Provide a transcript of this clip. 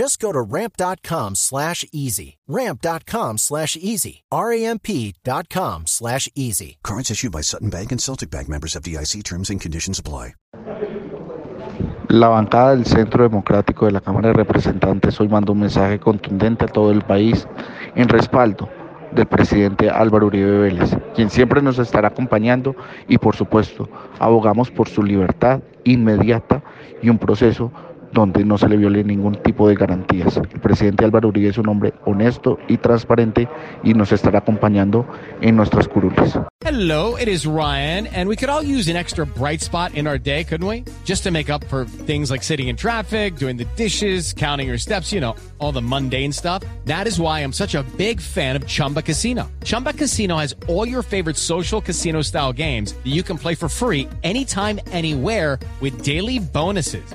Just go to ramp.com slash easy. Ramp.com slash easy. R-A-M-P.com slash easy. Cards issued by Sutton Bank and Celtic Bank members of DIC terms and conditions apply. La bancada del Centro Democrático de la Cámara de Representantes hoy manda un mensaje contundente a todo el país en respaldo del presidente Álvaro Uribe Vélez, quien siempre nos estará acompañando y por supuesto abogamos por su libertad inmediata y un proceso donde no se le viole ningún tipo de garantías. El presidente Álvaro Uribe es un hombre honesto y transparente y nos estará acompañando en nuestras curules. Hello, it is Ryan, and we could all use an extra bright spot in our day, couldn't we? Just to make up for things like sitting in traffic, doing the dishes, counting your steps, you know, all the mundane stuff. That is why I'm such a big fan of Chumba Casino. Chumba Casino has all your favorite social casino style games that you can play for free anytime, anywhere with daily bonuses.